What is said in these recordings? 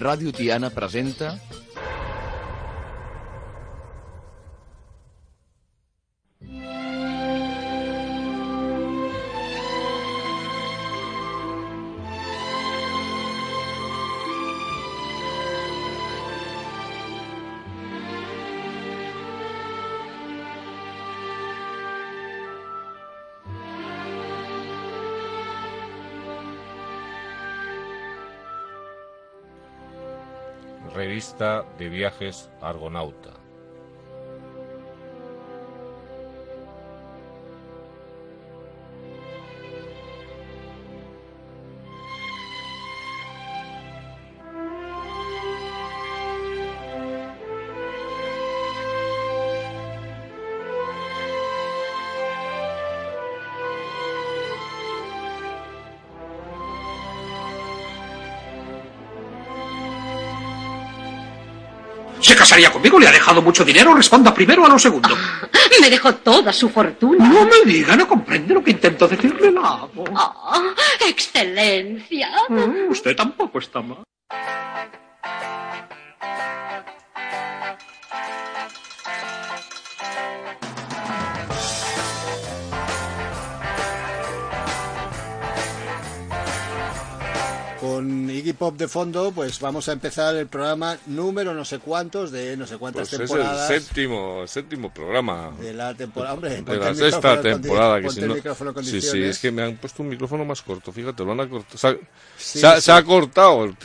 Ràdio Tiana presenta Revista de Viajes Argonauta. Casaría conmigo? ¿Le ha dejado mucho dinero? Responda primero a lo segundo. Me dejó toda su fortuna. No me diga, no comprende lo que intento decirle, la amo. Ah, excelencia. Mm, Usted tampoco está mal. Iggy Pop de fondo, pues vamos a empezar el programa número no sé cuántos de no sé cuántas Pues es el temporadas séptimo, séptimo programa de la temporada. Hombre, de la sexta temporada. Que si no- sí, es que me han puesto un micrófono más corto, fíjate, lo han acortado. Se ha, Sí, se ha- sí. se ha cortado el,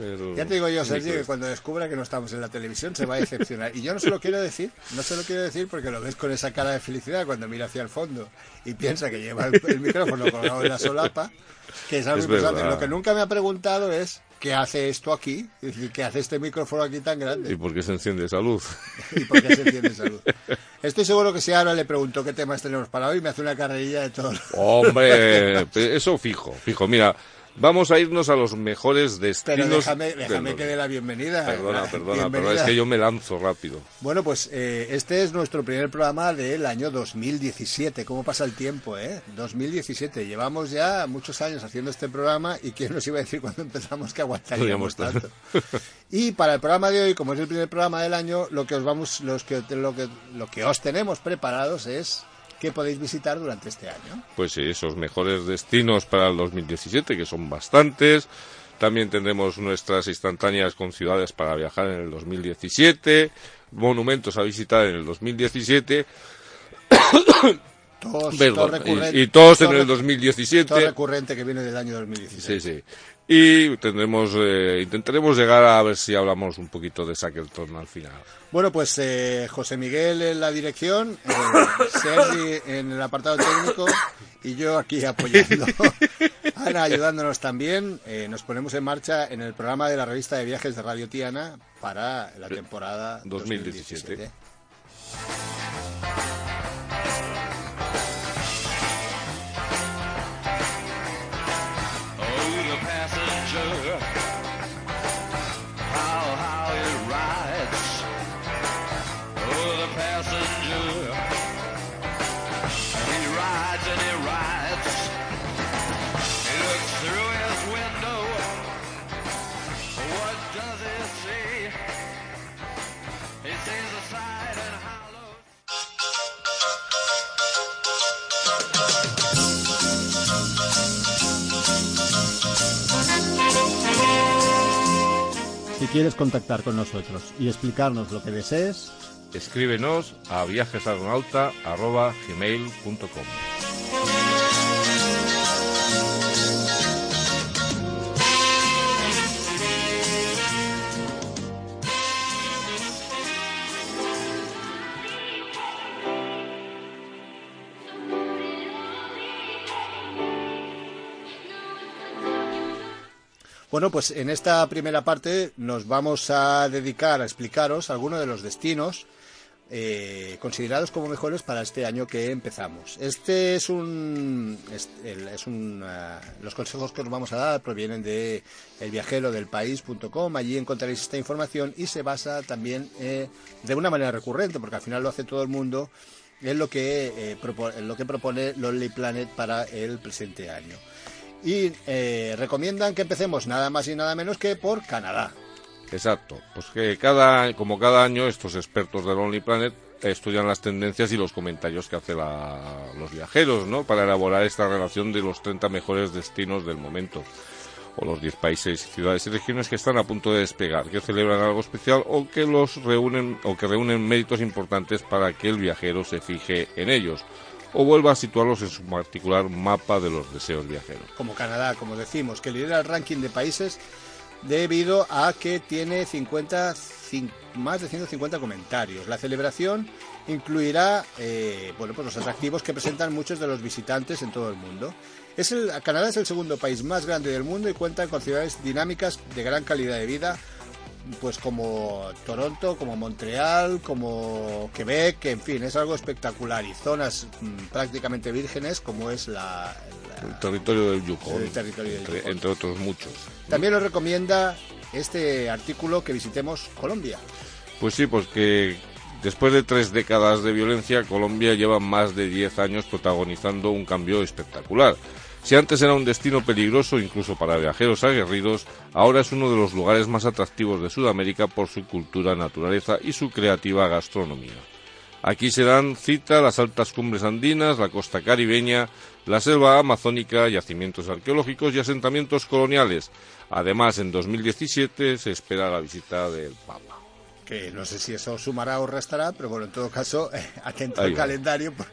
el- Ya te digo yo, Sergio, que cuando descubra que no estamos en la televisión se va a decepcionar. Y yo no se lo quiero decir, no se lo quiero decir porque lo ves con esa cara de felicidad cuando mira hacia el fondo y piensa que lleva el, el micrófono colgado en la solapa, que es algo Es importante. Lo que nunca me ha preguntado es qué hace esto aquí, es decir, qué hace este micrófono aquí tan grande. ¿Y por qué se enciende esa luz? y por qué se. Estoy seguro que si ahora le pregunto qué temas tenemos para hoy, me hace una carrerilla de todo. Hombre, eso fijo, fijo. Mira, vamos a irnos a los mejores Pero destinos. déjame, del déjame mundo. que dé la bienvenida. Perdona, La perdona, bienvenida. pero es que yo me lanzo rápido. Bueno, pues eh, este es nuestro primer programa del año 2017. ¿Cómo pasa el tiempo, eh? 2017. Llevamos ya muchos años haciendo este programa y quién nos iba a decir cuando empezamos que aguantaríamos tanto. Y para el programa de hoy, como es el primer programa del año, lo que os vamos, los que, lo que, lo que os tenemos preparados es que podéis visitar durante este año. Pues sí, esos mejores destinos para el 2017, que son bastantes. También tendremos nuestras instantáneas con ciudades para viajar en el 2017, monumentos a visitar en el 2017, Todos, perdón, y, y todos en el rec- 2017. Todo recurrente que viene del año 2017. Sí, sí. Y tendremos, eh, intentaremos llegar a ver si hablamos un poquito de Shackleton al final. Bueno, pues eh, José Miguel en la dirección, eh, Sergi en el apartado técnico y yo aquí apoyando. Ana ayudándonos también. Eh, nos ponemos en marcha en el programa de la revista de viajes de Radio Tiana para la temporada 2017. 2017. Quieres contactar con nosotros y explicarnos lo que desees, Escríbenos a viajesargonauta.gmail.com Bueno, pues en esta primera parte nos vamos a dedicar a explicaros algunos de los destinos eh, considerados como mejores para este año que empezamos. Este es un, es, un, ah, los consejos que os vamos a dar provienen de elviajerodelpaís.com. Allí encontraréis esta información y se basa también eh, de una manera recurrente, porque al final lo hace todo el mundo. Es lo que, eh, propo- en lo que propone Lonely Planet para el presente año. Y eh, recomiendan que empecemos nada más y nada menos que por Canadá. Exacto. Pues que cada, como cada año estos expertos de Lonely Planet estudian las tendencias y los comentarios que hacen los viajeros, ¿no? Para elaborar esta relación de los 30 mejores destinos del momento. O los 10 países, ciudades y regiones que están a punto de despegar, que celebran algo especial o que los reúnen, o que reúnen méritos importantes para que el viajero se fije en ellos. O vuelva a situarlos en su particular mapa de los deseos viajeros. como Canadá, como decimos, que lidera el ranking de países debido a que tiene 50, cin- más de 150 comentarios. La celebración incluirá eh, bueno, pues los atractivos que presentan muchos de los visitantes en todo el mundo. Es el, Canadá es el segundo país más grande del mundo y cuenta con ciudades dinámicas de gran calidad de vida, pues como Toronto, como Montreal, como Quebec, en fin, es algo espectacular y zonas mm, prácticamente vírgenes como es la- la, El territorio del Yukon, El territorio del entre, Yukon. entre otros muchos. también nos recomienda este artículo que visitemos Colombia. Pues sí, pues que después de tres décadas de violencia, Colombia lleva más de 10 años protagonizando un cambio espectacular. Si antes era un destino peligroso incluso para viajeros aguerridos, ahora es uno de los lugares más atractivos de Sudamérica por su cultura, naturaleza y su creativa gastronomía. Aquí se dan cita las altas cumbres andinas, la costa caribeña, la selva amazónica, yacimientos arqueológicos y asentamientos coloniales. Además, en 2017 se espera la visita del Papa. Que no sé si eso sumará o restará, pero bueno, en todo caso, atento Ahí al va. calendario por,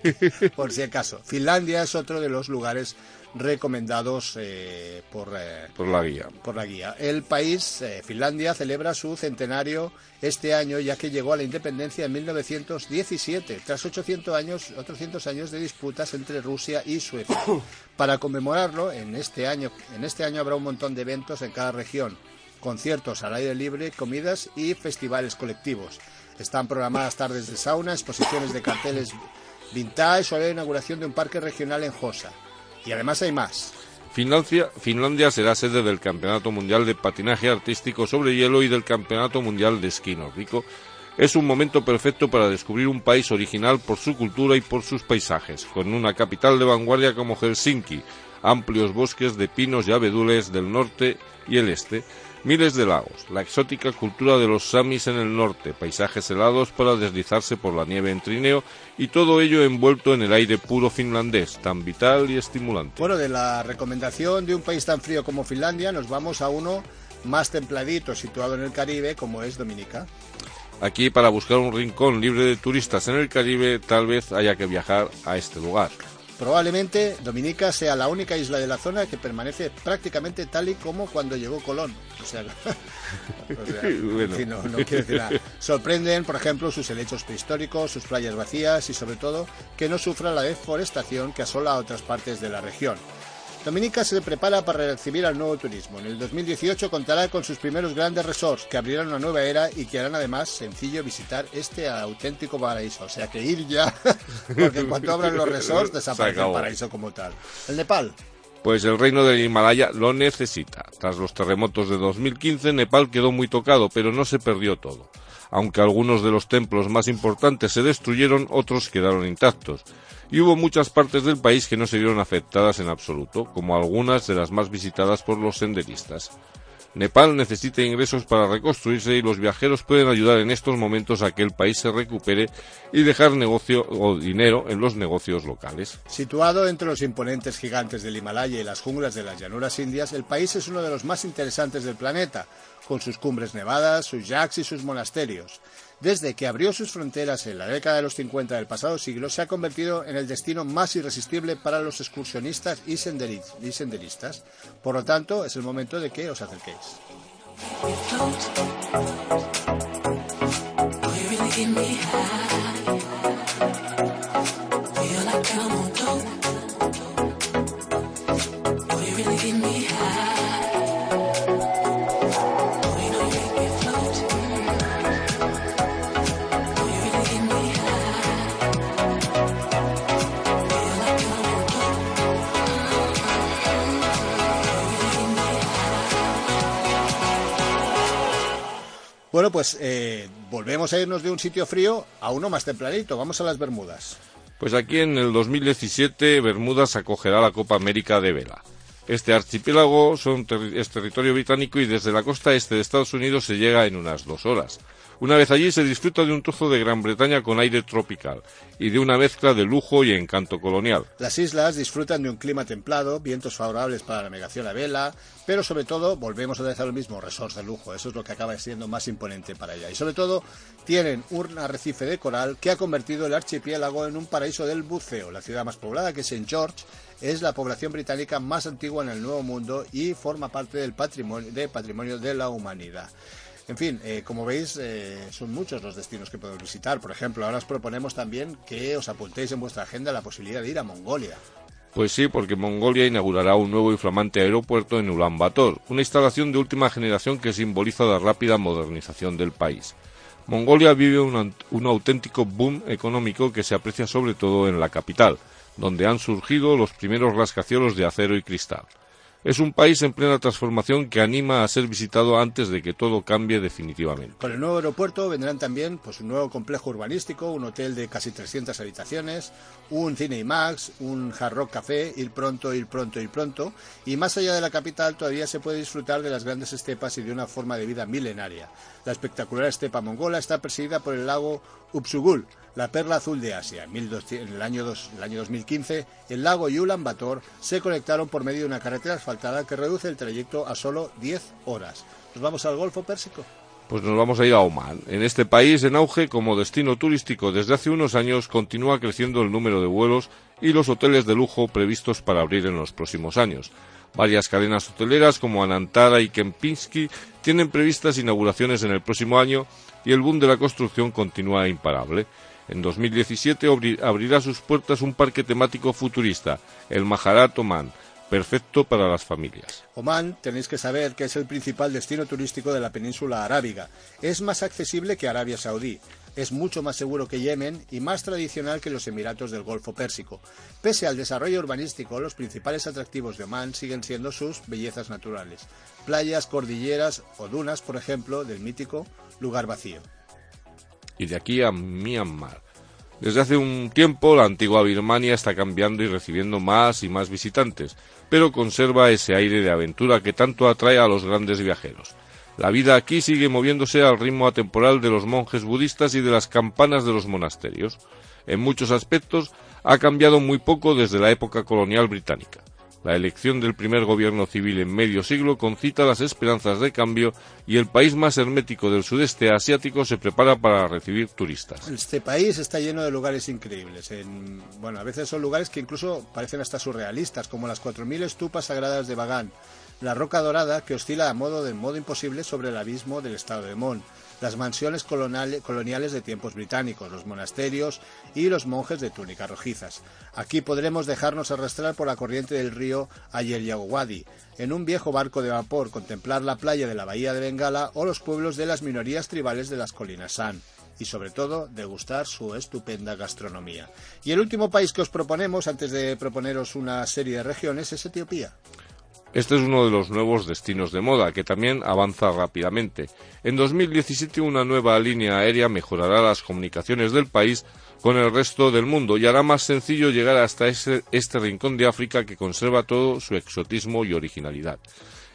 por si acaso. Finlandia es otro de los lugares recomendados eh, por, eh, Por la guía. por la guía. El país, eh, Finlandia, celebra su centenario este año, ya que llegó a la independencia en 1917, tras 800 años, 800 años de disputas entre Rusia y Suecia. Para conmemorarlo, en este año, en este año habrá un montón de eventos en cada región, conciertos al aire libre, comidas y festivales colectivos. Están programadas tardes de sauna, exposiciones de carteles vintage o la inauguración de un parque regional en Josa. Y además hay más. Finlandia, Finlandia será sede del Campeonato Mundial de Patinaje Artístico sobre Hielo y del Campeonato Mundial de Esquí Nórdico. Es un momento perfecto para descubrir un país original por su cultura y por sus paisajes, con una capital de vanguardia como Helsinki, amplios bosques de pinos y abedules del norte y el este, miles de lagos, la exótica cultura de los samis en el norte, paisajes helados para deslizarse por la nieve en trineo y todo ello envuelto en el aire puro finlandés, tan vital y estimulante. Bueno, de la recomendación de un país tan frío como Finlandia, nos vamos a uno más templadito, situado en el Caribe, como es Dominica. Aquí, para buscar un rincón libre de turistas en el Caribe, tal vez haya que viajar a este lugar. Probablemente Dominica sea la única isla de la zona que permanece prácticamente tal y como cuando llegó Colón. O sea, o sea, Bueno. en fin, no, no quiero decir nada. Sorprenden, por ejemplo, sus helechos prehistóricos, sus playas vacías y, sobre todo, que no sufra la deforestación que asola a otras partes de la región. Dominica se prepara para recibir al nuevo turismo. En el 2018 contará con sus primeros grandes resorts que abrirán una nueva era y que harán además sencillo visitar este auténtico paraíso. O sea que ir ya, porque en cuanto abran los resorts desaparece el paraíso como tal. El Nepal. Pues el reino del Himalaya lo necesita. Tras los terremotos de 2015, Nepal quedó muy tocado, pero no se perdió todo. Aunque algunos de los templos más importantes se destruyeron, otros quedaron intactos. Y hubo muchas partes del país que no se vieron afectadas en absoluto, como algunas de las más visitadas por los senderistas. Nepal necesita ingresos para reconstruirse y los viajeros pueden ayudar en estos momentos a que el país se recupere y dejar negocio o dinero en los negocios locales. Situado entre los imponentes gigantes del Himalaya y las junglas de las llanuras indias, el país es uno de los más interesantes del planeta, con sus cumbres nevadas, sus yaks y sus monasterios. Desde que abrió sus fronteras en la década de los 50 del pasado siglo, se ha convertido en el destino más irresistible para los excursionistas y, senderi- y senderistas. Por lo tanto, es el momento de que os acerquéis. Bueno, pues eh, volvemos a irnos de un sitio frío a uno más templadito. Vamos a las Bermudas. Pues aquí en el 2017 Bermudas acogerá la Copa América de Vela. Este archipiélago es territorio británico y desde la costa este de Estados Unidos se llega en unas dos horas. Una vez allí se disfruta de un trozo de Gran Bretaña con aire tropical y de una mezcla de lujo y encanto colonial. Las islas disfrutan de un clima templado, vientos favorables para la navegación a vela, pero sobre todo, volvemos otra vez lo mismo, resorts de lujo. Eso es lo que acaba siendo más imponente para ella. Y sobre todo, tienen un arrecife de coral que ha convertido el archipiélago en un paraíso del buceo. La ciudad más poblada, que es St. George, es la población británica más antigua en el Nuevo Mundo y forma parte del patrimonio, de patrimonio de la humanidad. En fin, eh, como veis, eh, son muchos los destinos que podemos visitar. Por ejemplo, ahora os proponemos también que os apuntéis en vuestra agenda la posibilidad de ir a Mongolia. Pues sí, porque Mongolia inaugurará un nuevo y flamante aeropuerto en Ulan Bator, una instalación de última generación que simboliza la rápida modernización del país. Mongolia vive un auténtico boom económico que se aprecia sobre todo en la capital, donde han surgido los primeros rascacielos de acero y cristal. Es un país en plena transformación que anima a ser visitado antes de que todo cambie definitivamente. Con el nuevo aeropuerto vendrán también pues, un nuevo complejo urbanístico, un hotel de casi 300 habitaciones, un cine IMAX, un Hard Café, ir pronto, ir pronto, ir pronto. Y más allá de la capital todavía se puede disfrutar de las grandes estepas y de una forma de vida milenaria. La espectacular estepa mongola está presidida por el lago Upsugul, la perla azul de Asia. En 1200 en el año, dos- el año 2015, el lago y Ulan Bator se conectaron por medio de una carretera asfaltada que reduce el trayecto a solo 10 horas. ¿Nos vamos al Golfo Pérsico? Pues nos vamos a ir a Oman. En este país en auge como destino turístico desde hace unos años continúa creciendo el número de vuelos y los hoteles de lujo previstos para abrir en los próximos años. Varias cadenas hoteleras como Anantara y Kempinski tienen previstas inauguraciones en el próximo año y el boom de la construcción continúa imparable. En 2017 abri- abrirá sus puertas un parque temático futurista, el Maharat Oman, perfecto para las familias. Omán, tenéis que saber que es el principal destino turístico de la península arábiga. Es más accesible que Arabia Saudí. Es mucho más seguro que Yemen y más tradicional que los Emiratos del Golfo Pérsico. Pese al desarrollo urbanístico, los principales atractivos de Omán siguen siendo sus bellezas naturales. Playas, cordilleras o dunas, por ejemplo, del mítico lugar vacío. y de aquí a Myanmar. Desde hace un tiempo la antigua Birmania está cambiando y recibiendo más y más visitantes, pero conserva ese aire de aventura que tanto atrae a los grandes viajeros. La vida aquí sigue moviéndose al ritmo atemporal de los monjes budistas y de las campanas de los monasterios. En muchos aspectos ha cambiado muy poco desde la época colonial británica. La elección del primer gobierno civil en medio siglo concita las esperanzas de cambio y el país más hermético del sudeste asiático se prepara para recibir turistas. Este país está lleno de lugares increíbles. En, bueno, a veces son lugares que incluso parecen hasta surrealistas, como las 4.000 estupas sagradas de Bagán, la roca dorada que oscila a modo del modo imposible sobre el abismo del estado de Mon, las mansiones coloniale- coloniales de tiempos británicos, los monasterios y los monjes de túnicas rojizas. Aquí podremos dejarnos arrastrar por la corriente del río Ayeyawadi, en un viejo barco de vapor, contemplar la playa de la bahía de Bengala o los pueblos de las minorías tribales de las colinas San y sobre todo degustar su estupenda gastronomía. Y el último país que os proponemos, antes de proponeros una serie de regiones, es Etiopía. Este es uno de los nuevos destinos de moda, que también avanza rápidamente. En 2017 una nueva línea aérea mejorará las comunicaciones del país con el resto del mundo y hará más sencillo llegar hasta este rincón de África que conserva todo su exotismo y originalidad.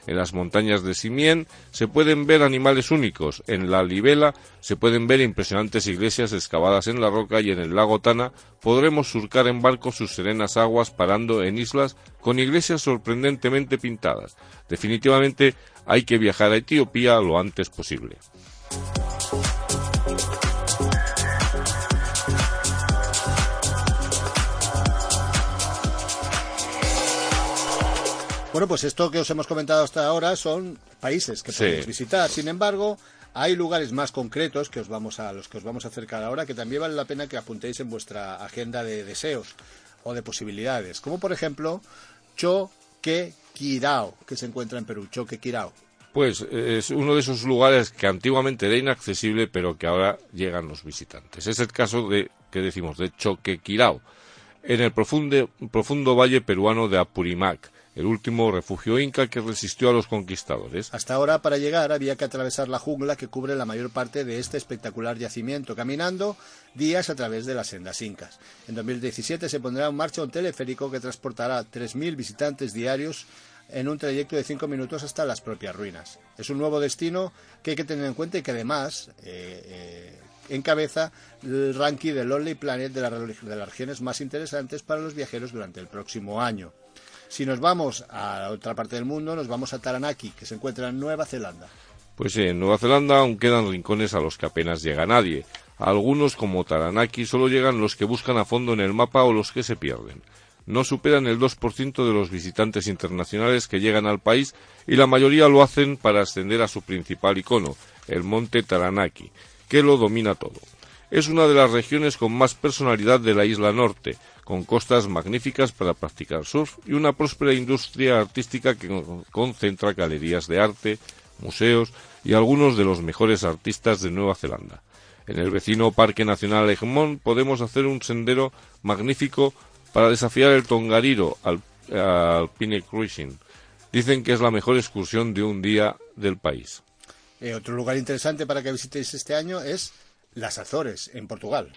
En las montañas de Simien se pueden ver animales únicos, en la Libela se pueden ver impresionantes iglesias excavadas en la roca y en el lago Tana podremos surcar en barco sus serenas aguas parando en islas con iglesias sorprendentemente pintadas. Definitivamente hay que viajar a Etiopía lo antes posible. Bueno, pues esto que os hemos comentado hasta ahora son países que Sí. podéis visitar. Sin embargo, hay lugares más concretos que os vamos a, los que os vamos a acercar ahora que también vale la pena que apuntéis en vuestra agenda de deseos o de posibilidades. Como por ejemplo, Choquequirao, que se encuentra en Perú. Choquequirao. Pues eh, es uno de esos lugares que antiguamente era inaccesible, pero que ahora llegan los visitantes. Es el caso de, que decimos, de Choquequirao, en el profundo, profundo valle peruano de Apurimac, el último refugio inca que resistió a los conquistadores. Hasta ahora, para llegar, había que atravesar la jungla que cubre la mayor parte de este espectacular yacimiento, caminando días a través de las sendas incas. En 2017 se pondrá en marcha un teleférico que transportará 3.000 visitantes diarios en un trayecto de 5 minutos hasta las propias ruinas. Es un nuevo destino que hay que tener en cuenta y que además eh, eh, encabeza el ranking del Lonely Planet de, de las regiones más interesantes para los viajeros durante el próximo año. Si nos vamos a otra parte del mundo, nos vamos a Taranaki, que se encuentra en Nueva Zelanda. Pues en Nueva Zelanda aún quedan rincones a los que apenas llega nadie. A algunos, como Taranaki, solo llegan los que buscan a fondo en el mapa o los que se pierden. No superan el 2% de los visitantes internacionales que llegan al país y la mayoría lo hacen para ascender a su principal icono, el monte Taranaki, que lo domina todo. Es una de las regiones con más personalidad de la isla norte, con costas magníficas para practicar surf y una próspera industria artística que con- concentra galerías de arte, museos y algunos de los mejores artistas de Nueva Zelanda. En el vecino Parque Nacional Egmont podemos hacer un sendero magnífico para desafiar el Tongariro al, Alpine Cruising. Dicen que es la mejor excursión de un día del país. Eh, otro lugar interesante para que visitéis este año es las Azores, en Portugal.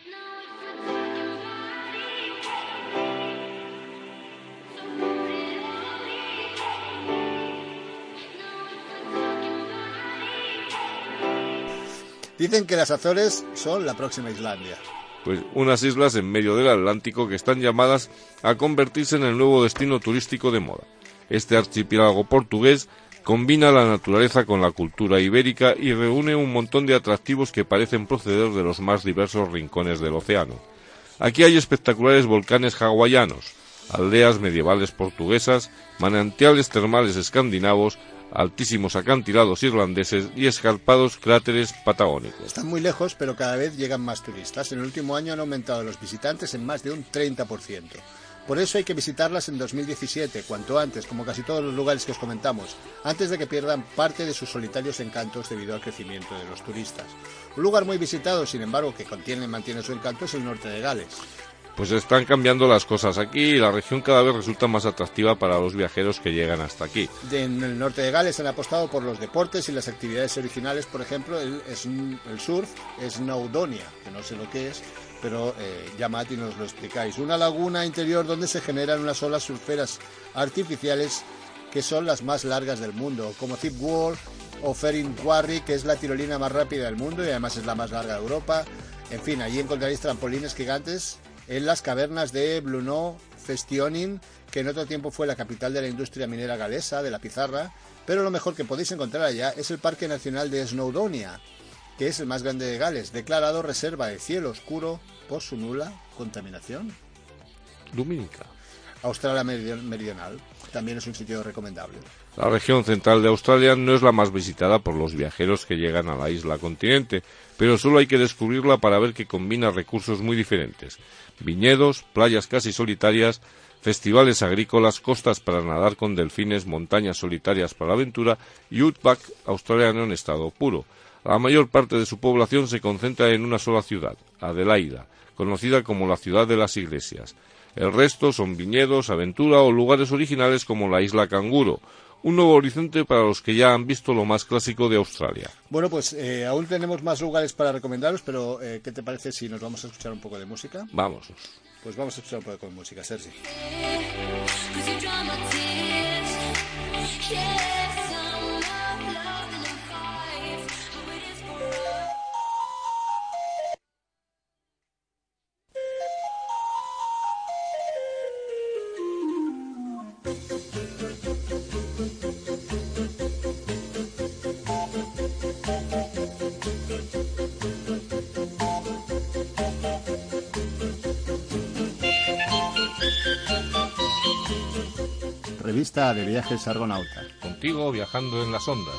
Dicen que las Azores son la próxima Islandia. pues unas islas en medio del Atlántico que están llamadas a convertirse en el nuevo destino turístico de moda. Este archipiélago portugués combina la naturaleza con la cultura ibérica y reúne un montón de atractivos que parecen proceder de los más diversos rincones del océano. Aquí hay espectaculares volcanes hawaianos, aldeas medievales portuguesas, manantiales termales escandinavos, altísimos acantilados irlandeses y escarpados cráteres patagónicos. Están muy lejos, pero cada vez llegan más turistas. En el último año han aumentado los visitantes en más de un 30%. Por eso hay que visitarlas en 2017, cuanto antes, como casi todos los lugares que os comentamos, antes de que pierdan parte de sus solitarios encantos debido al crecimiento de los turistas. Un lugar muy visitado, sin embargo, que contiene y mantiene su encanto es el norte de Gales. Pues están cambiando las cosas aquí y la región cada vez resulta más atractiva para los viajeros que llegan hasta aquí. En el norte de Gales han apostado por los deportes y las actividades originales, por ejemplo, el, el surf, Snowdonia, que no sé lo que es, pero eh, llamad y nos lo explicáis. Una laguna interior donde se generan unas olas surferas artificiales que son las más largas del mundo, como Zip Wall o Ferin Quarry, que es la tirolina más rápida del mundo y además es la más larga de Europa. En fin, allí encontraréis trampolines gigantes en las cavernas de Bluno Festioning, que en otro tiempo fue la capital de la industria minera galesa, de la pizarra, pero lo mejor que podéis encontrar allá es el Parque Nacional de Snowdonia, que es el más grande de Gales, declarado reserva de cielo oscuro por su nula contaminación. Lumínica. Australia Meridional también es un sitio recomendable. La región central de Australia no es la más visitada por los viajeros que llegan a la isla continente, pero solo hay que descubrirla para ver que combina recursos muy diferentes. Viñedos, playas casi solitarias, festivales agrícolas, costas para nadar con delfines, montañas solitarias para la aventura y outback australiano en estado puro. La mayor parte de su población se concentra en una sola ciudad, Adelaida, conocida como la ciudad de las iglesias. El resto son viñedos, aventura o lugares originales como la isla Canguro, un nuevo horizonte para los que ya han visto lo más clásico de Australia. Bueno, pues eh, aún tenemos más lugares para recomendaros, pero eh, ¿qué te parece si nos vamos a escuchar un poco de música? Vamos. Pues vamos a escuchar un poco de música, Sergi. Revista de viajes Argonauta. Contigo viajando en las ondas.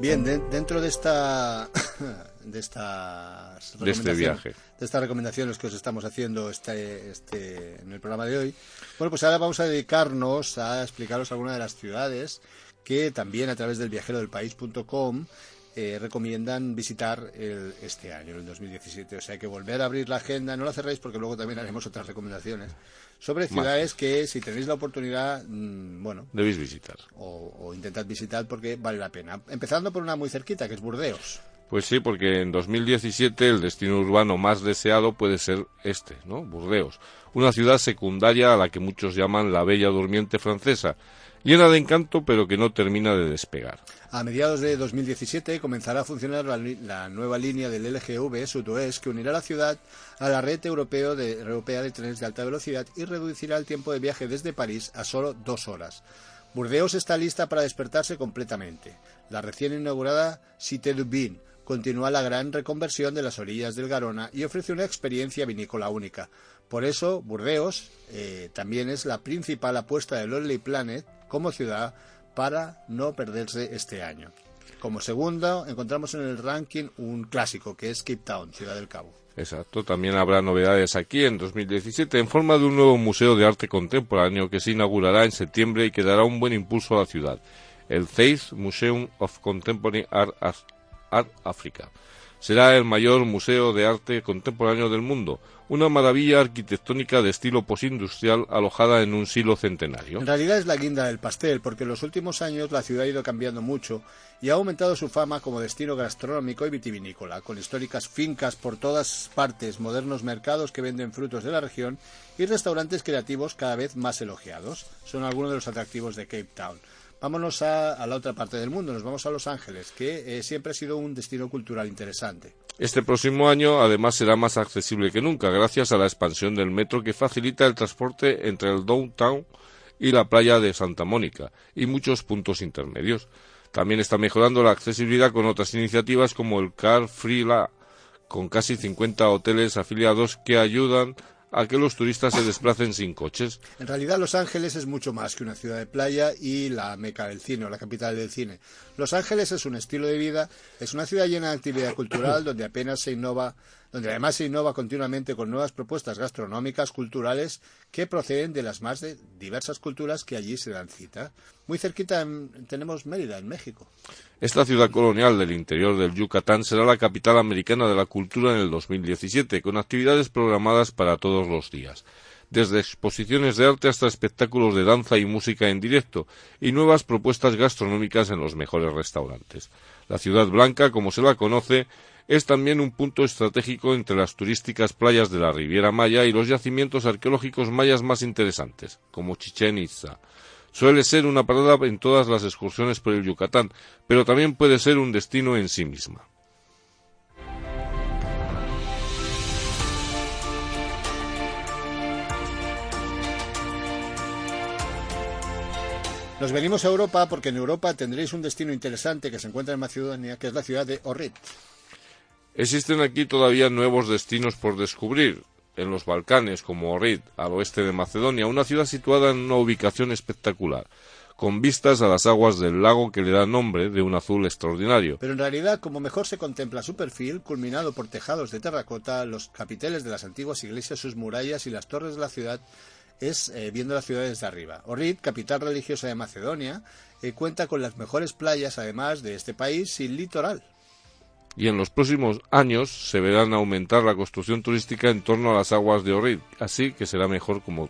Bien, de- dentro de esta de estas De este viaje. de estas recomendaciones que os estamos haciendo este, este en el programa de hoy, bueno, pues ahora vamos a dedicarnos a explicaros algunas de las ciudades que también a través del viajerodelpaís.com eh, recomiendan visitar el- este año, el 2017. O sea que volver a abrir la agenda, no la cerréis porque luego también haremos otras recomendaciones sobre ciudades que si tenéis la oportunidad, mm, bueno, Debéis visitar. o, o intentad visitar porque vale la pena. Empezando por una muy cerquita, que es Burdeos. Pues sí, porque en 2017 el destino urbano más deseado puede ser este, ¿no? Burdeos. Una ciudad secundaria a la que muchos llaman la bella durmiente francesa, llena de encanto pero que no termina de despegar. A mediados de 2017 comenzará a funcionar la, nueva línea del LGV Sudoest que unirá la ciudad a la red europeo de, europea de trenes de alta velocidad y reducirá el tiempo de viaje desde París a solo dos horas. Burdeos está lista para despertarse completamente. La recién inaugurada Cité du Vin continúa la gran reconversión de las orillas del Garona y ofrece una experiencia vinícola única. Por eso, Burdeos eh, también es la principal apuesta de Lonely Planet como ciudad para no perderse este año. Como segundo, encontramos en el ranking un clásico que es Cape Town, Ciudad del Cabo. Exacto, también habrá novedades aquí en 2017 en forma de un nuevo museo de arte contemporáneo que se inaugurará en septiembre y que dará un buen impulso a la ciudad, el Faith Museum of Contemporary Art, Art Africa. Será el mayor museo de arte contemporáneo del mundo, una maravilla arquitectónica de estilo postindustrial alojada en un silo centenario. En realidad es la guinda del pastel, porque en los últimos años la ciudad ha ido cambiando mucho y ha aumentado su fama como destino gastronómico y vitivinícola, con históricas fincas por todas partes, modernos mercados que venden frutos de la región y restaurantes creativos cada vez más elogiados. Son algunos de los atractivos de Cape Town. Vámonos a, la otra parte del mundo, nos vamos a Los Ángeles, que eh, siempre ha sido un destino cultural interesante. Este próximo año, además, será más accesible que nunca, gracias a la expansión del metro que facilita el transporte entre el downtown y la playa de Santa Mónica y muchos puntos intermedios. También está mejorando la accesibilidad con otras iniciativas como el Car Free La, con casi 50 hoteles afiliados que ayudan a que los turistas se desplacen sin coches. En realidad Los Ángeles es mucho más que una ciudad de playa y la meca del cine o la capital del cine. Los Ángeles es un estilo de vida, es una ciudad llena de actividad cultural donde apenas se innova, donde además se innova continuamente con nuevas propuestas gastronómicas, culturales que proceden de las más de diversas culturas que allí se dan cita. Muy cerquita en- tenemos Mérida, en México. Esta ciudad colonial del interior del Yucatán será la capital americana de la cultura en el 2017, con actividades programadas para todos los días, desde exposiciones de arte hasta espectáculos de danza y música en directo, y nuevas propuestas gastronómicas en los mejores restaurantes. La ciudad blanca, como se la conoce, es también un punto estratégico entre las turísticas playas de la Riviera Maya y los yacimientos arqueológicos mayas más interesantes, como Chichen Itza. Suele ser una parada en todas las excursiones por el Yucatán, pero también puede ser un destino en sí misma. Nos venimos a Europa porque en Europa tendréis un destino interesante que se encuentra en Macedonia, que es la ciudad de Ohrid. Existen aquí todavía nuevos destinos por descubrir. En los Balcanes, como Ohrid, al oeste de Macedonia, una ciudad situada en una ubicación espectacular, con vistas a las aguas del lago que le da nombre de un azul extraordinario. Pero en realidad, como mejor se contempla su perfil, culminado por tejados de terracota, los capiteles de las antiguas iglesias, sus murallas y las torres de la ciudad, es eh, viendo la ciudad desde arriba. Ohrid, capital religiosa de Macedonia, eh, cuenta con las mejores playas, además de este país, sin litoral. Y en los próximos años se verán aumentar la construcción turística en torno a las aguas de Ohrid, así que será mejor, como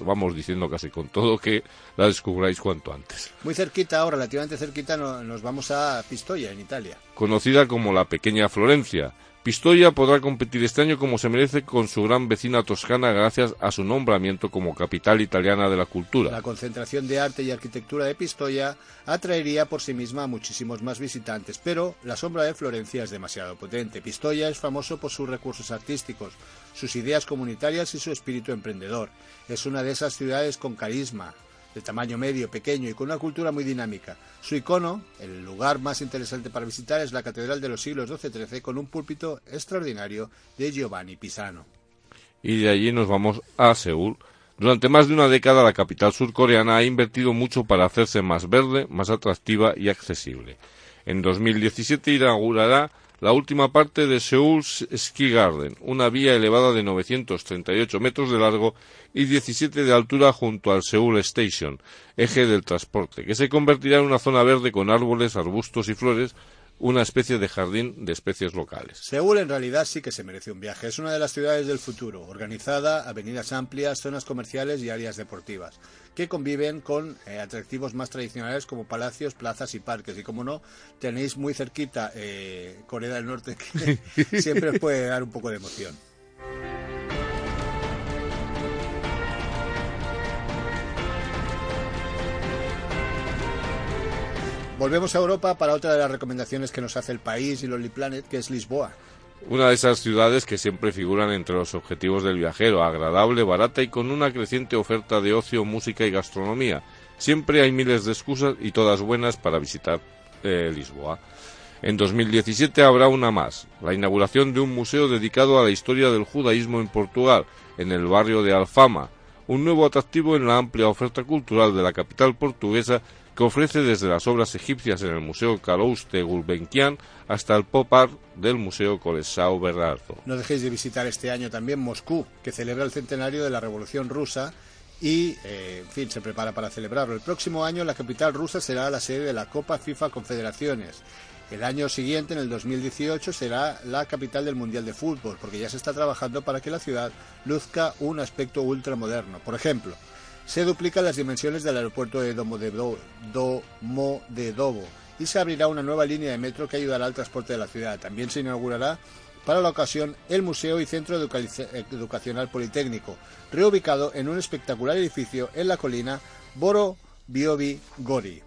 vamos diciendo casi con todo, que la descubráis cuanto antes. Muy cerquita, ahora relativamente cerquita, no- nos vamos a Pistoia, en Italia. Conocida como la pequeña Florencia, Pistoia podrá competir este año como se merece con su gran vecina toscana gracias a su nombramiento como capital italiana de la cultura. La concentración de arte y arquitectura de Pistoia atraería por sí misma a muchísimos más visitantes, pero la sombra de Florencia es demasiado potente. Pistoia es famoso por sus recursos artísticos, sus ideas comunitarias y su espíritu emprendedor. Es una de esas ciudades con carisma, de tamaño medio, pequeño y con una cultura muy dinámica. Su icono, el lugar más interesante para visitar, es la Catedral de los siglos XII-XIII con un púlpito extraordinario de Giovanni Pisano. y de allí nos vamos a Seúl. Durante más de una década la capital surcoreana ha invertido mucho para hacerse más verde, más atractiva y accesible. En 2017 inaugurará la última parte de Seúl Ski Garden, una vía elevada de 938 metros de largo y 17 de altura junto al Seúl Station, eje del transporte, que se convertirá en una zona verde con árboles, arbustos y flores una especie de jardín de especies locales. Seúl en realidad sí que se merece un viaje. Es una de las ciudades del futuro, organizada, avenidas amplias, zonas comerciales y áreas deportivas, que conviven con eh, atractivos más tradicionales como palacios, plazas y parques. Y como no, tenéis muy cerquita eh, Corea del Norte, que siempre os puede dar un poco de emoción. Volvemos a Europa para otra de las recomendaciones que nos hace el país y Lonely Planet, que es Lisboa. Una de esas ciudades que siempre figuran entre los objetivos del viajero, agradable, barata y con una creciente oferta de ocio, música y gastronomía. Siempre hay miles de excusas y todas buenas para visitar eh, Lisboa. En 2017 habrá una más, la inauguración de un museo dedicado a la historia del judaísmo en Portugal, en el barrio de Alfama, un nuevo atractivo en la amplia oferta cultural de la capital portuguesa que ofrece desde las obras egipcias en el Museo Calouste Gulbenkian hasta el pop art del Museo Coleção Bernardo. No dejéis de visitar este año también Moscú, que celebra el centenario de la Revolución Rusa y, eh, en fin, se prepara para celebrarlo. El próximo año la capital rusa será la sede de la Copa FIFA Confederaciones. El año siguiente, en el 2018, será la capital del Mundial de Fútbol, porque ya se está trabajando para que la ciudad luzca un aspecto ultramoderno. Por ejemplo, se duplican las dimensiones del aeropuerto de Domodedovo, y se abrirá una nueva línea de metro que ayudará al transporte de la ciudad. También se inaugurará para la ocasión el Museo y Centro Educa- Educacional Politécnico, reubicado en un espectacular edificio en la colina Boro Biobi Gori.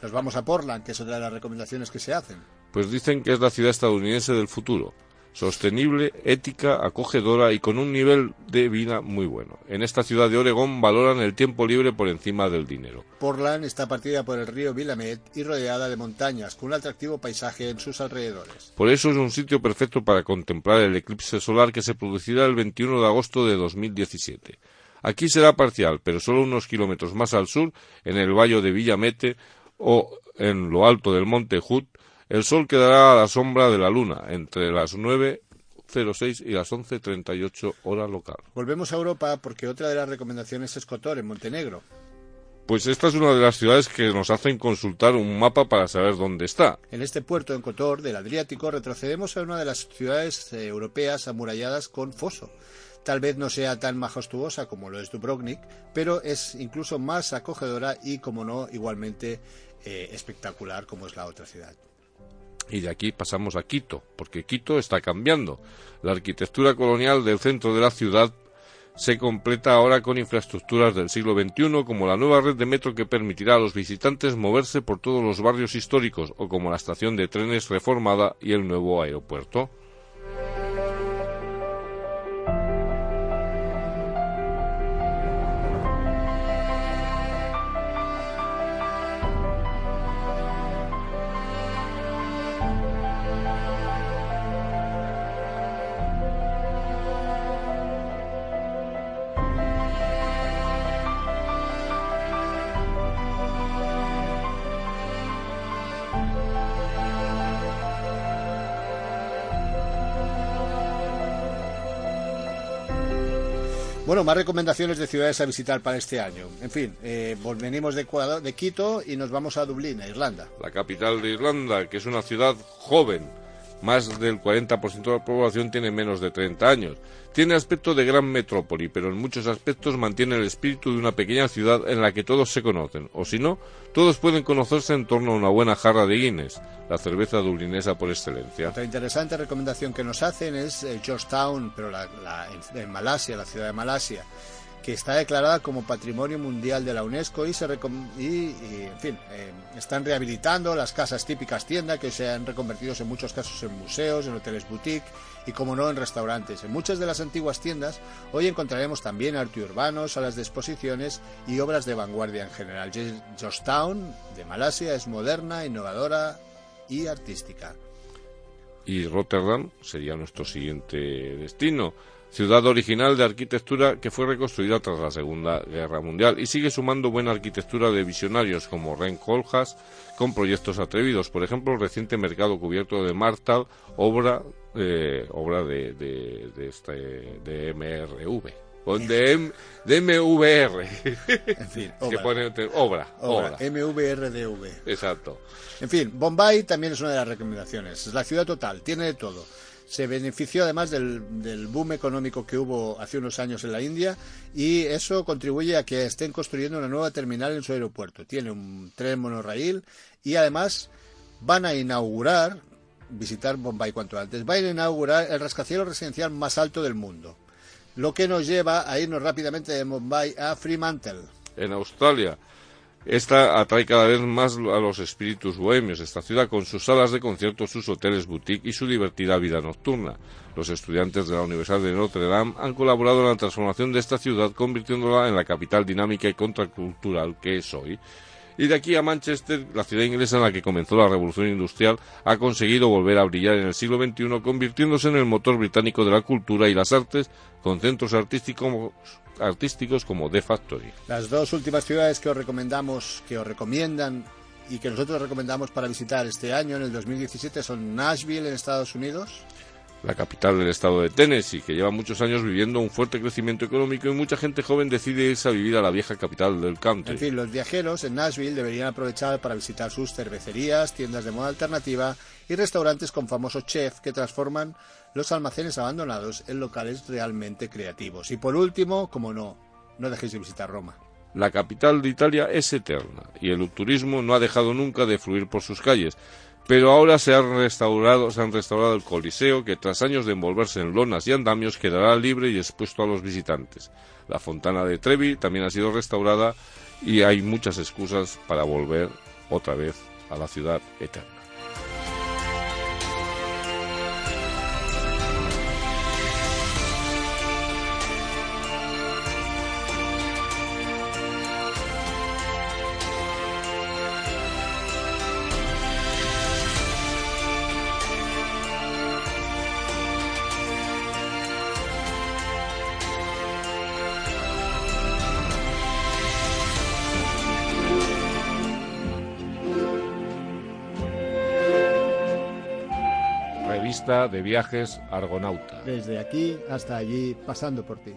Nos vamos a Portland, que es otra de las recomendaciones que se hacen. Pues dicen que es la ciudad estadounidense del futuro, sostenible, ética, acogedora y con un nivel de vida muy bueno. En esta ciudad de Oregón valoran el tiempo libre por encima del dinero. Portland está partida por el río Willamette y rodeada de montañas, con un atractivo paisaje en sus alrededores. Por eso es un sitio perfecto para contemplar el eclipse solar que se producirá el 21 de agosto de 2017. Aquí será parcial, pero solo unos kilómetros más al sur, en el valle de Villamete o en lo alto del monte Hood, el sol quedará a la sombra de la luna entre las 9.06 y las 11.38 hora local. Volvemos a Europa porque otra de las recomendaciones es Kotor, en Montenegro. Pues esta es una de las ciudades que nos hacen consultar un mapa para saber dónde está. En este puerto, en Kotor, del Adriático, retrocedemos a una de las ciudades eh, europeas amuralladas con foso. Tal vez no sea tan majestuosa como lo es Dubrovnik, pero es incluso más acogedora y, como no, igualmente eh, espectacular como es la otra ciudad. Y de aquí pasamos a Quito, porque Quito está cambiando. La arquitectura colonial del centro de la ciudad se completa ahora con infraestructuras del siglo XXI, como la nueva red de metro que permitirá a los visitantes moverse por todos los barrios históricos, o como la estación de trenes reformada y el nuevo aeropuerto. Recomendaciones de ciudades a visitar para este año. En fin, eh, venimos de, Ecuador- de Quito y nos vamos a Dublín, a Irlanda. La capital de Irlanda, que es una ciudad joven, más del 40% de la población tiene menos de 30 años. Tiene aspecto de gran metrópoli, pero en muchos aspectos mantiene el espíritu de una pequeña ciudad en la que todos se conocen, o si no, todos pueden conocerse en torno a una buena jarra de Guinness, la cerveza dublinesa por excelencia. Otra interesante recomendación que nos hacen es eh, Georgetown, pero en Malasia, la ciudad de Malasia, que está declarada como Patrimonio Mundial de la UNESCO y, se y, y, en fin, eh, están rehabilitando las casas típicas tienda que se han reconvertido en muchos casos en museos, en hoteles boutique y, como no, en restaurantes. En muchas de las antiguas tiendas hoy encontraremos también arte urbano, salas de exposiciones y obras de vanguardia en general. Ge- Georgetown de Malasia es moderna, innovadora y artística. y Rotterdam sería nuestro siguiente destino. Ciudad original de arquitectura que fue reconstruida tras la Segunda Guerra Mundial y sigue sumando buena arquitectura de visionarios como Ren Koolhaas con proyectos atrevidos. Por ejemplo, el reciente mercado cubierto de Martal, obra, eh, obra de, de, de este, de MRV. Pon DM, DMVR. En fin, que obra. pone te- obra, Obra, obra. MVRDV. Exacto. En fin, Bombay también es una de las recomendaciones. Es la ciudad total, tiene de todo. Se benefició además del, del boom económico que hubo hace unos años en la India y eso contribuye a que estén construyendo una nueva terminal en su aeropuerto. Tiene un tren monorraíl y además van a inaugurar, visitar Bombay cuanto antes, van a inaugurar el rascacielos residencial más alto del mundo. Lo que nos lleva a irnos rápidamente de Bombay a Fremantle. en Australia. Esta atrae cada vez más a los espíritus bohemios. Esta ciudad con sus salas de conciertos, sus hoteles boutique y su divertida vida nocturna. Los estudiantes de la Universidad de Notre Dame han colaborado en la transformación de esta ciudad, convirtiéndola en la capital dinámica y contracultural que es hoy. Y de aquí a Manchester, la ciudad inglesa en la que comenzó la revolución industrial, ha conseguido volver a brillar en el siglo XXI, convirtiéndose en el motor británico de la cultura y las artes, con centros artísticos, como The Factory. Las dos últimas ciudades que os recomendamos, que os recomiendan y que nosotros recomendamos para visitar este año, en el 2017, son Nashville en Estados Unidos. La capital del estado de Tennessee, que lleva muchos años viviendo un fuerte crecimiento económico y mucha gente joven decide irse a vivir a la vieja capital del country. En fin, los viajeros en Nashville deberían aprovechar para visitar sus cervecerías, tiendas de moda alternativa y restaurantes con famosos chefs que transforman los almacenes abandonados en locales realmente creativos. Y por último, como no, no dejéis de visitar Roma. La capital de Italia es eterna y el turismo no ha dejado nunca de fluir por sus calles. Pero ahora se han restaurado, se han restaurado el Coliseo, que tras años de envolverse en lonas y andamios quedará libre y expuesto a los visitantes. La Fontana de Trevi también ha sido restaurada y hay muchas excusas para volver otra vez a la ciudad eterna. De viajes Argonauta. Desde aquí hasta allí, pasando por ti.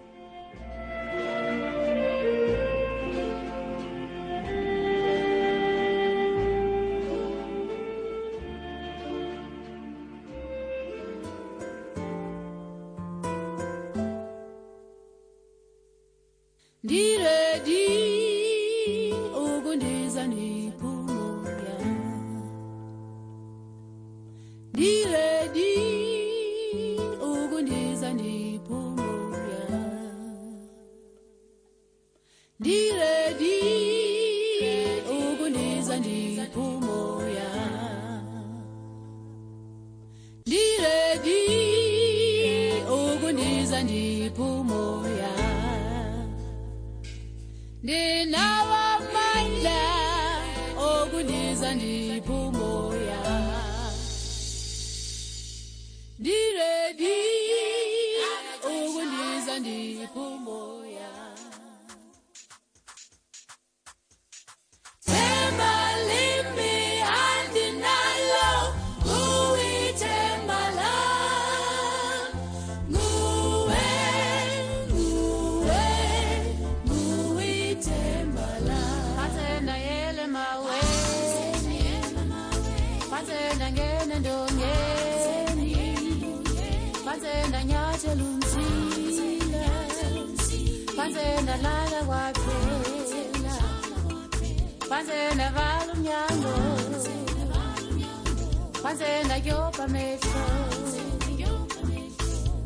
permissão.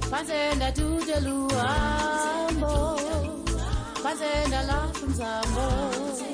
Fazenda tudo luambo, fazenda lá com amor.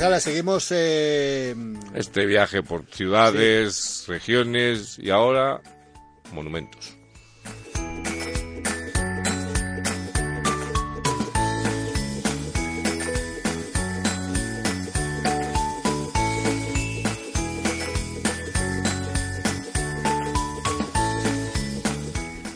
Pues ahora seguimos. eh, Este viaje por ciudades, regiones y ahora monumentos.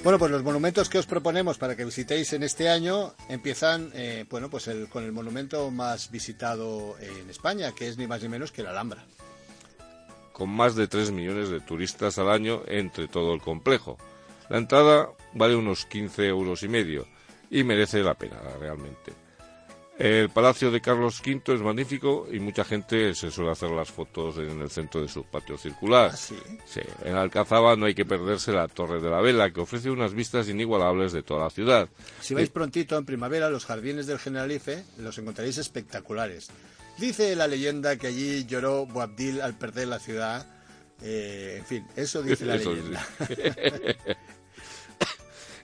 Bueno, pues los monumentos que os proponemos para que visitéis en este año empiezan, eh, bueno, pues con el monumento más visitado en España, que es ni más ni menos que la Alhambra. con más de 3 millones de turistas al año entre todo el complejo. La entrada vale unos 15 euros y medio y merece la pena realmente. El Palacio de Carlos V es magnífico y mucha gente se suele hacer las fotos en el centro de su patio circular. ¿Ah, sí? Sí, en Alcazaba no hay que perderse la Torre de la Vela, que ofrece unas vistas inigualables de toda la ciudad. Si vais prontito en primavera, los jardines del Generalife los encontraréis espectaculares. Dice la leyenda que allí lloró Boabdil al perder la ciudad. Eh, en fin, eso dice la Eso sí.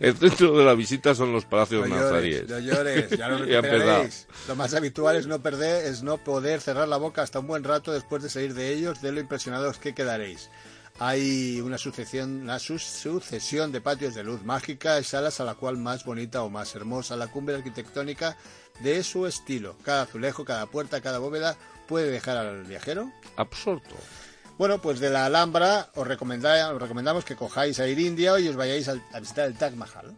El centro de la visita son los palacios No llores, nazaríes. no llores, ya lo recuperaréis. Lo más habitual es no perder, es no poder cerrar la boca hasta un buen rato después de salir de ellos, de lo impresionados que quedaréis. Hay una sucesión, una su- sucesión de patios de luz mágica y salas a la cual más bonita o más hermosa la cumbre arquitectónica de su estilo. Cada azulejo, cada puerta, cada bóveda puede dejar al viajero Absorto. Bueno, pues de la Alhambra os, recomenda- os recomendamos que cojáis a ir India y os vayáis a visitar el Taj Mahal.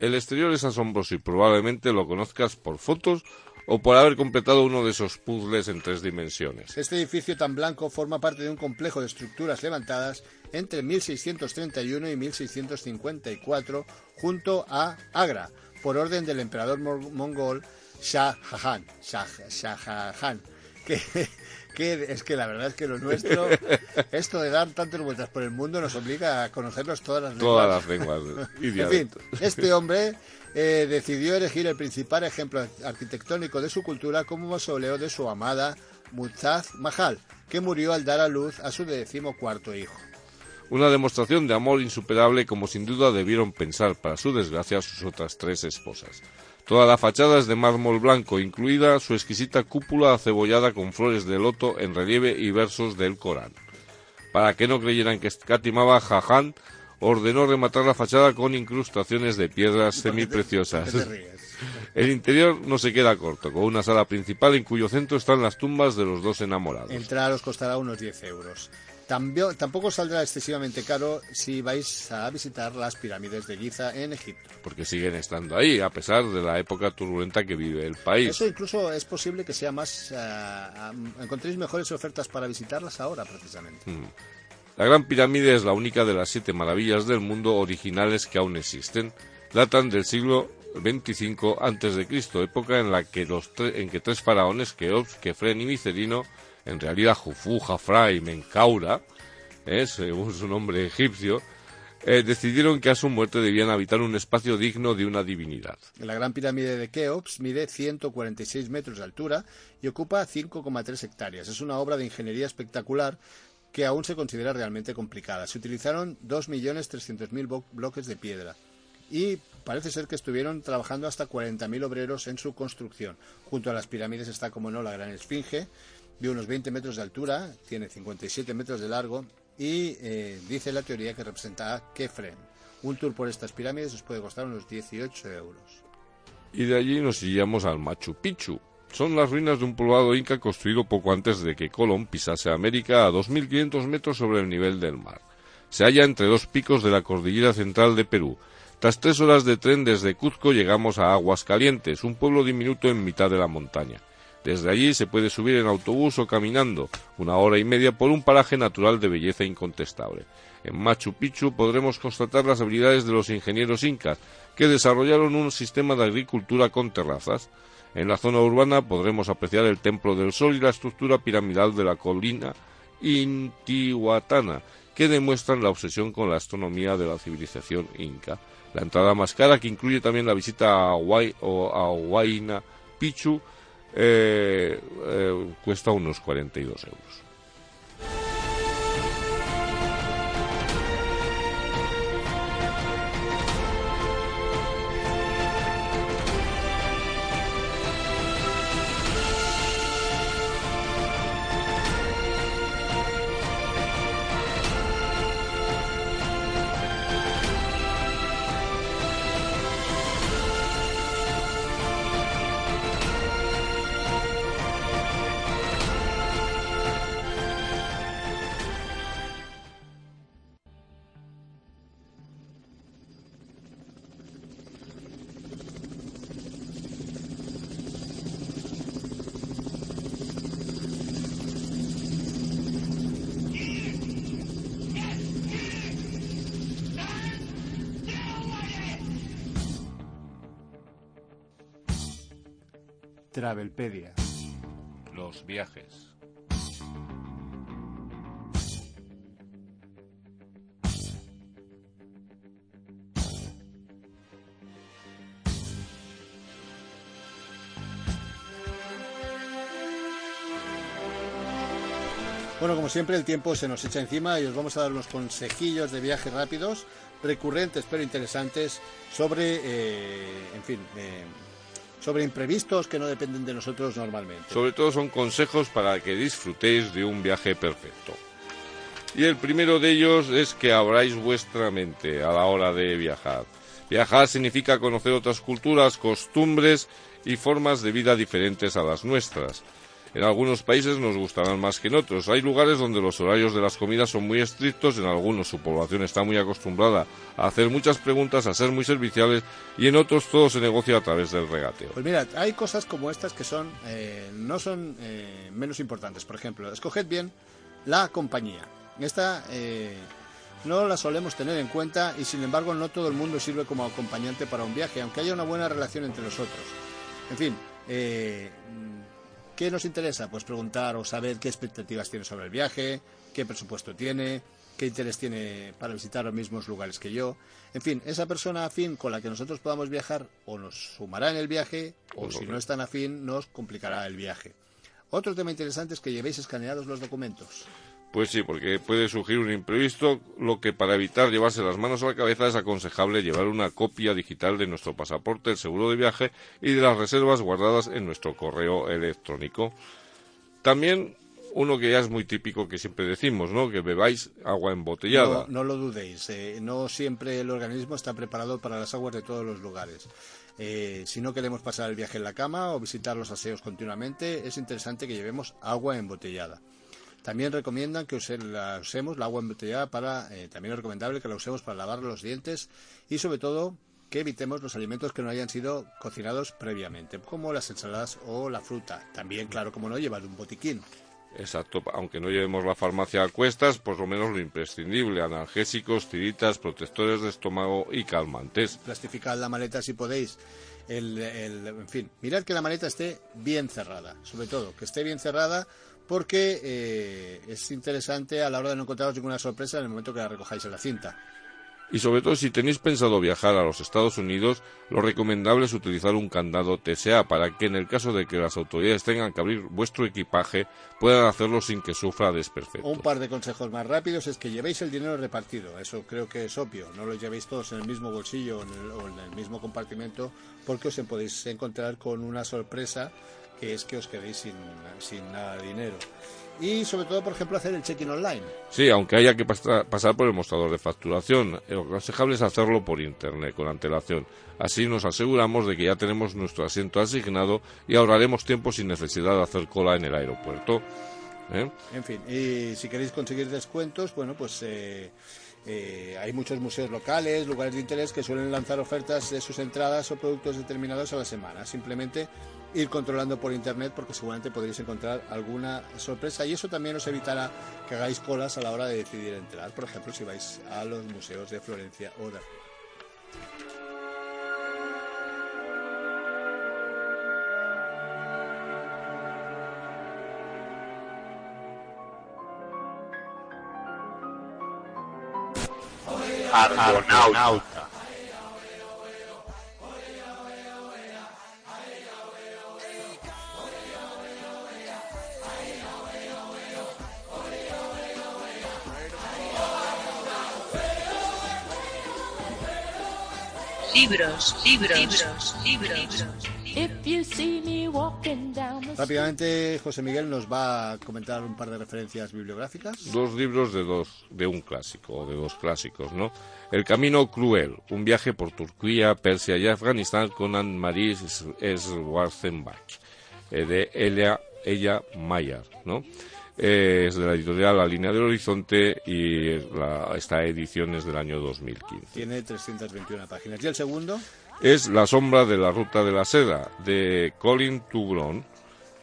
El exterior es asombroso y probablemente lo conozcas por fotos o por haber completado uno de esos puzzles en tres dimensiones. Este edificio tan blanco forma parte de un complejo de estructuras levantadas entre 1631 y 1654 junto a Agra, por orden del emperador mongol Shah Jahan. Shah, Shah Jahan, que, que es que la verdad es que lo nuestro, esto de dar tantas vueltas por el mundo nos obliga a conocernos todas las lenguas. Todas las lenguas y En fin, este hombre eh, decidió elegir el principal ejemplo arquitectónico de su cultura como mausoleo de su amada Mumtaz Mahal, que murió al dar a luz a su decimocuarto hijo. Una demostración de amor insuperable como sin duda debieron pensar, para su desgracia, sus otras tres esposas. Toda la fachada es de mármol blanco, incluida su exquisita cúpula acebollada con flores de loto en relieve y versos del Corán. Para que no creyeran que escatimaba, Jahan ordenó rematar la fachada con incrustaciones de piedras semipreciosas. El interior no se queda corto, con una sala principal en cuyo centro están las tumbas de los dos enamorados. Entrar os costará unos 10 euros. Tampoco saldrá excesivamente caro si vais a visitar las pirámides de Giza en Egipto. porque siguen estando ahí, a pesar de la época turbulenta que vive el país. Eso incluso es posible que sea más... ah, encontréis mejores ofertas para visitarlas ahora, precisamente. Mm. La Gran Pirámide es la única de las siete maravillas del mundo originales que aún existen. Datan del siglo 25 a.C., época en la que los tre- en que tres faraones, Keops, Kefren y Micerino, en realidad Jufu, Jafra y Menkaura, eh, según su nombre egipcio, eh, decidieron que a su muerte debían habitar un espacio digno de una divinidad. La Gran Pirámide de Keops mide 146 metros de altura y ocupa 5,3 hectáreas. Es una obra de ingeniería espectacular que aún se considera realmente complicada. Se utilizaron 2.300.000 bo- bloques de piedra y parece ser que estuvieron trabajando hasta 40.000 obreros en su construcción. Junto a las pirámides está, como no, la Gran Esfinge, de unos 20 metros de altura, tiene 57 metros de largo y eh, dice la teoría que representa a Kefren. Un tour por estas pirámides os puede costar unos 18 euros. Y de allí nos iríamos al Machu Picchu. Son las ruinas de un poblado inca construido poco antes de que Colón pisase América a 2.500 metros sobre el nivel del mar. Se halla entre dos picos de la cordillera central de Perú. Tras tres horas de tren desde Cuzco llegamos a Aguascalientes, un pueblo diminuto en mitad de la montaña. Desde allí se puede subir en autobús o caminando, una hora y media por un paraje natural de belleza incontestable. En Machu Picchu podremos constatar las habilidades de los ingenieros incas, que desarrollaron un sistema de agricultura con terrazas. En la zona urbana podremos apreciar el Templo del Sol y la estructura piramidal de la colina Intihuatana, que demuestran la obsesión con la astronomía de la civilización inca. La entrada más cara, que incluye también la visita a, Huayna Picchu, eh, eh, cuesta unos 42 euros. Travelpedia. Los viajes. Bueno, como siempre, el tiempo se nos echa encima y os vamos a dar unos consejillos de viaje rápidos, recurrentes pero interesantes, sobre, eh, en fin, eh, sobre imprevistos que no dependen de nosotros normalmente. Sobre todo son consejos para que disfrutéis de un viaje perfecto. Y el primero de ellos es que abráis vuestra mente a la hora de viajar. Viajar significa conocer otras culturas, costumbres y formas de vida diferentes a las nuestras. En algunos países nos gustarán más que en otros. Hay lugares donde los horarios de las comidas son muy estrictos, en algunos su población está muy acostumbrada a hacer muchas preguntas, a ser muy serviciales y en otros todo se negocia a través del regateo. Pues mira, hay cosas como estas que son eh, no son eh, menos importantes. Por ejemplo, escoged bien la compañía. Esta eh, no la solemos tener en cuenta y sin embargo no todo el mundo sirve como acompañante para un viaje, aunque haya una buena relación entre nosotros. En fin, eh, ¿qué nos interesa? Pues preguntar o saber qué expectativas tiene sobre el viaje, qué presupuesto tiene, qué interés tiene para visitar los mismos lugares que yo. En fin, esa persona afín con la que nosotros podamos viajar o nos sumará en el viaje o si no es tan afín nos complicará el viaje. Otro tema interesante es que llevéis escaneados los documentos. Pues sí, porque puede surgir un imprevisto, lo que para evitar llevarse las manos a la cabeza es aconsejable llevar una copia digital de nuestro pasaporte, el seguro de viaje y de las reservas guardadas en nuestro correo electrónico. También uno que ya es muy típico que siempre decimos, ¿no? Que bebáis agua embotellada. No, no lo dudéis, eh, no siempre el organismo está preparado para las aguas de todos los lugares. Eh, si no queremos pasar el viaje en la cama o visitar los aseos continuamente, es interesante que llevemos agua embotellada. También recomiendan que use- la usemos la agua embotellada para, eh, también es recomendable que la usemos para lavar los dientes y sobre todo que evitemos los alimentos que no hayan sido cocinados previamente, como las ensaladas o la fruta. También, claro, como no, llevar un botiquín. Exacto, aunque no llevemos la farmacia a cuestas, por lo menos lo imprescindible, analgésicos, tiritas, protectores de estómago y calmantes. Plastificad la maleta si podéis. El, el- en fin, mirad que la maleta esté bien cerrada, sobre todo, que esté bien cerrada porque eh, es interesante a la hora de no encontraros ninguna sorpresa en el momento que la recojáis en la cinta. Y sobre todo si tenéis pensado viajar a los Estados Unidos, lo recomendable es utilizar un candado TSA para que en el caso de que las autoridades tengan que abrir vuestro equipaje puedan hacerlo sin que sufra desperfectos. Un par de consejos más rápidos es que llevéis el dinero repartido, eso creo que es obvio, no lo llevéis todos en el mismo bolsillo o en el, o en el mismo compartimento porque os podéis encontrar con una sorpresa que es que os quedéis sin, sin nada de dinero. Y sobre todo, por ejemplo, hacer el check-in online. Sí, aunque haya que pasa- pasar por el mostrador de facturación, lo aconsejable es hacerlo por internet, con antelación. Así nos aseguramos de que ya tenemos nuestro asiento asignado y ahorraremos tiempo sin necesidad de hacer cola en el aeropuerto. ¿Eh? En fin, y si queréis conseguir descuentos, bueno, pues eh, eh, hay muchos museos locales, lugares de interés que suelen lanzar ofertas de sus entradas o productos determinados a la semana. Simplemente ir controlando por internet porque seguramente podréis encontrar alguna sorpresa y eso también os evitará que hagáis colas a la hora de decidir entrar. Por ejemplo, si vais a los museos de Florencia o de. Libros, libros, libros, libros. If you see me walking down the street. Rápidamente, José Miguel nos va a comentar un par de referencias bibliográficas. Dos libros de dos, de un clásico, o de dos clásicos, ¿no? El Camino Cruel, un viaje por Turquía, Persia y Afganistán con Anne-Marie Schwarzenbach, eh, de Elia, ella Mayer, ¿no? Eh, es de la editorial La Línea del Horizonte y la, esta edición es del año 2015. Tiene 321 páginas. ¿Y el segundo? Es La sombra de la ruta de la seda, de Colin Tugron,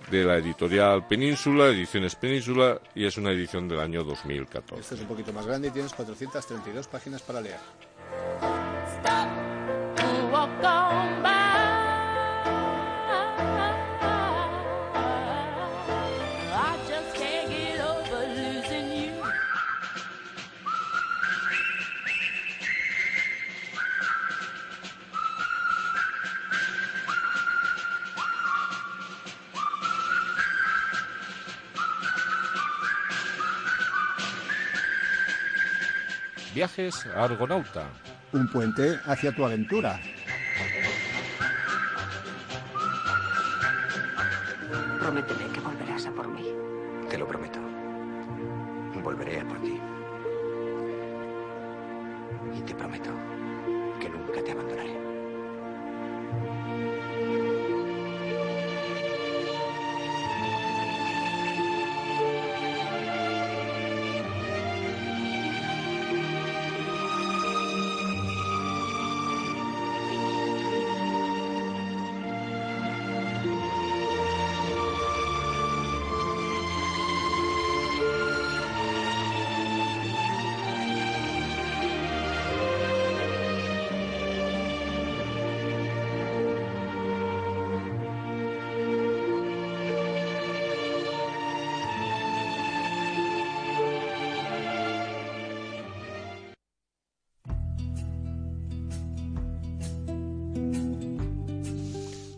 de la editorial Península, Ediciones Península, y es una edición del año 2014. Este es un poquito más grande y tienes 432 páginas para leer. to walk on by. Viajes a Argonauta. Un puente hacia tu aventura. Prométeme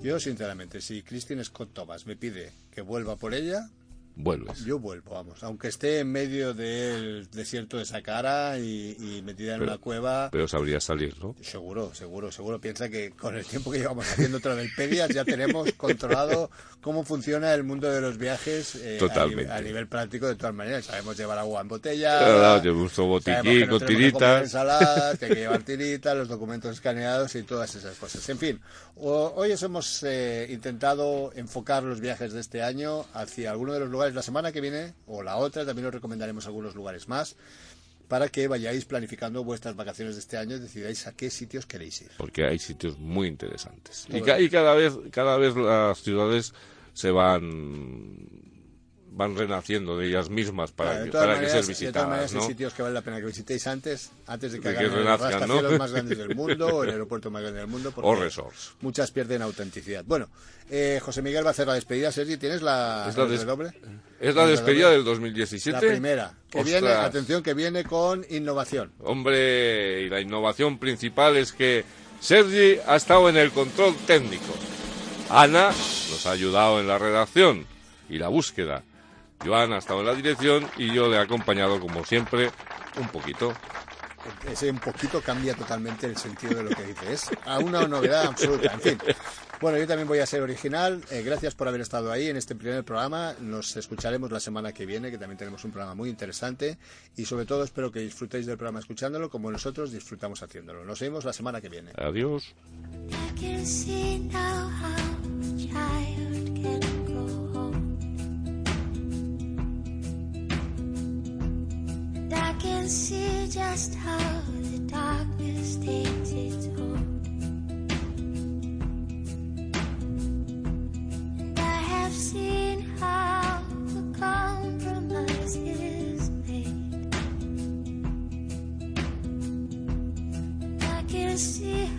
Yo, sinceramente, si Christine Scott Thomas me pide que vuelva por ella, Vuelves. yo vuelvo, vamos. Aunque esté en medio del desierto de Saqqara y, y metida en Pero- una cueva, Pero sabría salir, ¿no? Seguro, seguro, seguro. Piensa que con el tiempo que llevamos haciendo Travelpedias ya tenemos controlado cómo funciona el mundo de los viajes eh, a Totalmente. nivel- A, nivel práctico de todas maneras. Sabemos llevar agua en botella. Claro, llevo un botiquín con tiritas. ensaladas, que hay que llevar tiritas, los documentos escaneados y todas esas cosas. En fin, o- hoy os hemos eh, intentado enfocar los viajes de este año hacia alguno de los lugares. La semana que viene o la otra también os recomendaremos algunos lugares más para que vayáis planificando vuestras vacaciones de este año y decidáis a qué sitios queréis ir. porque hay sitios muy interesantes. Y, ca- y cada vez cada vez las ciudades se van van renaciendo de ellas mismas para, Claro, de que, para que ser de todas maneras, visitadas, hay ¿no? sitios que vale la pena que visitéis antes, antes de que De que los renazcan, ¿no? más grandes del mundo o el aeropuerto más grande del mundo. O resorts. Muchas pierden autenticidad. Bueno, eh, José Miguel va a hacer la despedida. Sergi, ¿tienes la, Es la des- redoble? Es la despedida del 2017. La primera. Que viene, atención, que viene con innovación. Hombre, y la innovación principal es que Sergi ha estado en el control técnico. Ana nos ha ayudado en la redacción y la búsqueda. Joan ha estado en la dirección y yo le he acompañado, como siempre, un poquito. Ese un poquito cambia totalmente el sentido de lo que dice. Es a una novedad absoluta. En fin. Bueno, yo también voy a ser original. Eh, gracias por haber estado ahí en este primer programa. Nos escucharemos la semana que viene, que también tenemos un programa muy interesante. Y sobre todo espero que disfrutéis del programa escuchándolo como nosotros disfrutamos haciéndolo. Nos vemos la semana que viene. Adiós. See just how the darkness takes its hold. And I have seen how a compromise is made. I can see